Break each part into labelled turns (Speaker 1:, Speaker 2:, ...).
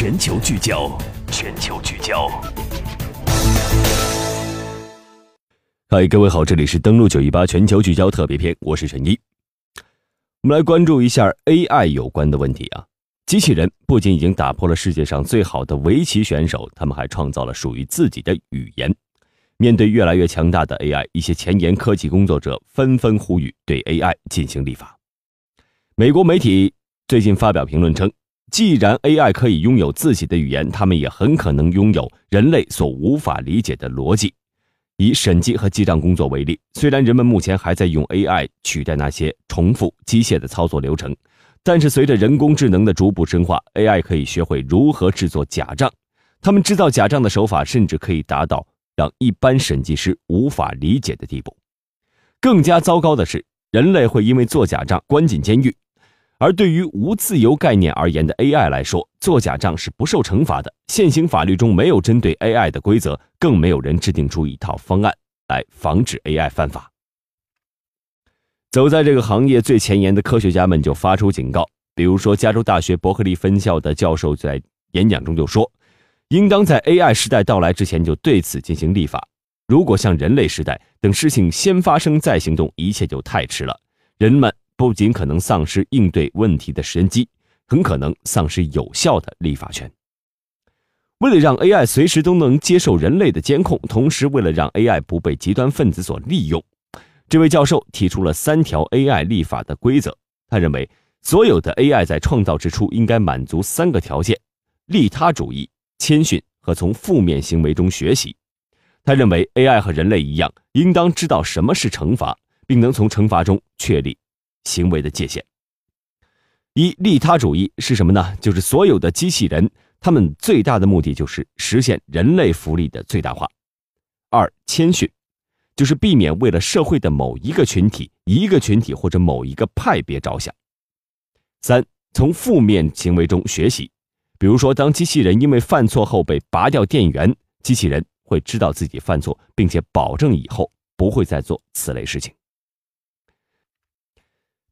Speaker 1: 全球聚焦，全球聚焦。嗨，各位好，这里是登录九一八全球聚焦特别篇，我是陈一。我们来关注一下 AI 有关的问题啊。机器人不仅已经打破了世界上最好的围棋选手，他们还创造了属于自己的语言。面对越来越强大的 AI，一些前沿科技工作者纷纷呼吁对 AI 进行立法。美国媒体最近发表评论称，既然 AI 可以拥有自己的语言，他们也很可能拥有人类所无法理解的逻辑。以审计和记账工作为例，虽然人们目前还在用 AI 取代那些重复机械的操作流程，但是随着人工智能的逐步深化，AI 可以学会如何制作假账。他们制造假账的手法甚至可以达到让一般审计师无法理解的地步。更加糟糕的是，人类会因为做假账关进监狱。而对于无自由概念而言的 AI 来说，做假账是不受惩罚的。现行法律中没有针对 AI 的规则，更没有人制定出一套方案来防止 AI 犯法。走在这个行业最前沿的科学家们就发出警告，比如说加州大学伯克利分校的教授在演讲中就说：“应当在 AI 时代到来之前就对此进行立法。如果像人类时代，等事情先发生再行动，一切就太迟了。人们。”不仅可能丧失应对问题的时机，很可能丧失有效的立法权。为了让 AI 随时都能接受人类的监控，同时为了让 AI 不被极端分子所利用，这位教授提出了三条 AI 立法的规则。他认为，所有的 AI 在创造之初应该满足三个条件：利他主义、谦逊和从负面行为中学习。他认为，AI 和人类一样，应当知道什么是惩罚，并能从惩罚中确立。行为的界限。一利他主义是什么呢？就是所有的机器人，他们最大的目的就是实现人类福利的最大化。二谦逊，就是避免为了社会的某一个群体、一个群体或者某一个派别着想。三从负面行为中学习，比如说，当机器人因为犯错后被拔掉电源，机器人会知道自己犯错，并且保证以后不会再做此类事情。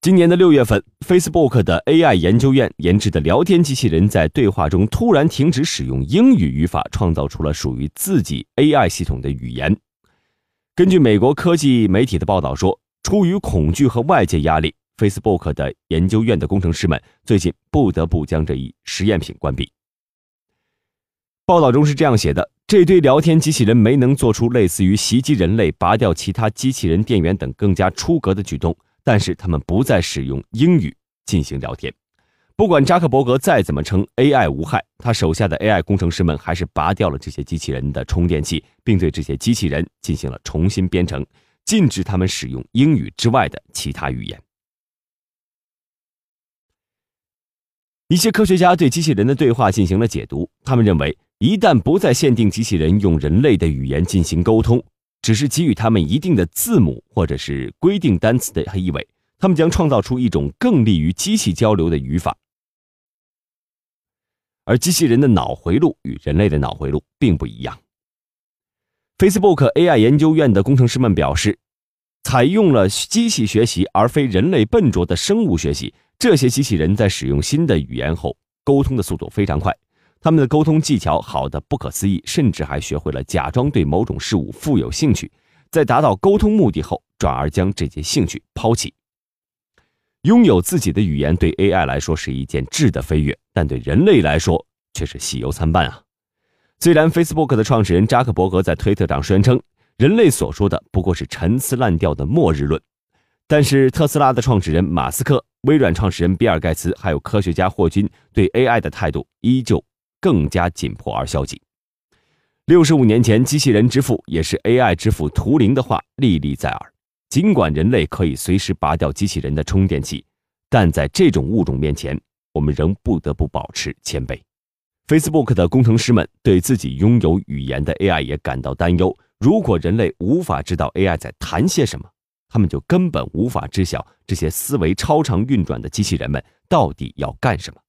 Speaker 1: 今年的六月份，Facebook 的 AI 研究院研制的聊天机器人在对话中突然停止使用英语语法，创造出了属于自己 AI 系统的语言。根据美国科技媒体的报道说，出于恐惧和外界压力，Facebook 的研究院的工程师们最近不得不将这一实验品关闭。报道中是这样写的：这堆聊天机器人没能做出类似于袭击人类、拔掉其他机器人电源等更加出格的举动。但是他们不再使用英语进行聊天，不管扎克伯格再怎么称 AI 无害，他手下的 AI 工程师们还是拔掉了这些机器人的充电器，并对这些机器人进行了重新编程，禁止他们使用英语之外的其他语言。一些科学家对机器人的对话进行了解读，他们认为，一旦不再限定机器人用人类的语言进行沟通。只是给予他们一定的字母或者是规定单词的意味，他们将创造出一种更利于机器交流的语法。而机器人的脑回路与人类的脑回路并不一样。Facebook AI 研究院的工程师们表示，采用了机器学习而非人类笨拙的生物学习，这些机器人在使用新的语言后，沟通的速度非常快。他们的沟通技巧好的不可思议，甚至还学会了假装对某种事物富有兴趣，在达到沟通目的后，转而将这些兴趣抛弃。拥有自己的语言对 AI 来说是一件质的飞跃，但对人类来说却是喜忧参半啊！虽然 Facebook 的创始人扎克伯格在推特上宣称，人类所说的不过是陈词滥调的末日论，但是特斯拉的创始人马斯克、微软创始人比尔盖茨还有科学家霍金对 AI 的态度依旧。更加紧迫而消极。六十五年前，机器人之父也是 AI 之父图灵的话历历在耳。尽管人类可以随时拔掉机器人的充电器，但在这种物种面前，我们仍不得不保持谦卑。Facebook 的工程师们对自己拥有语言的 AI 也感到担忧。如果人类无法知道 AI 在谈些什么，他们就根本无法知晓这些思维超常运转的机器人们到底要干什么。